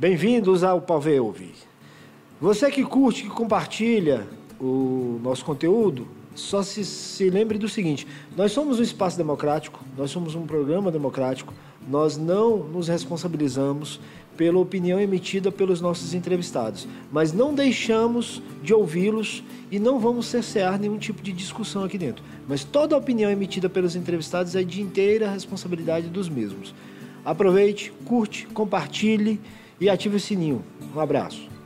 Bem-vindos ao Pavê Ouvir. Você que curte, que compartilha o nosso conteúdo, só se, se lembre do seguinte: nós somos um espaço democrático, nós somos um programa democrático, nós não nos responsabilizamos pela opinião emitida pelos nossos entrevistados, mas não deixamos de ouvi-los e não vamos cercear nenhum tipo de discussão aqui dentro. Mas toda a opinião emitida pelos entrevistados é de inteira responsabilidade dos mesmos. Aproveite, curte, compartilhe e ative o sininho. Um abraço.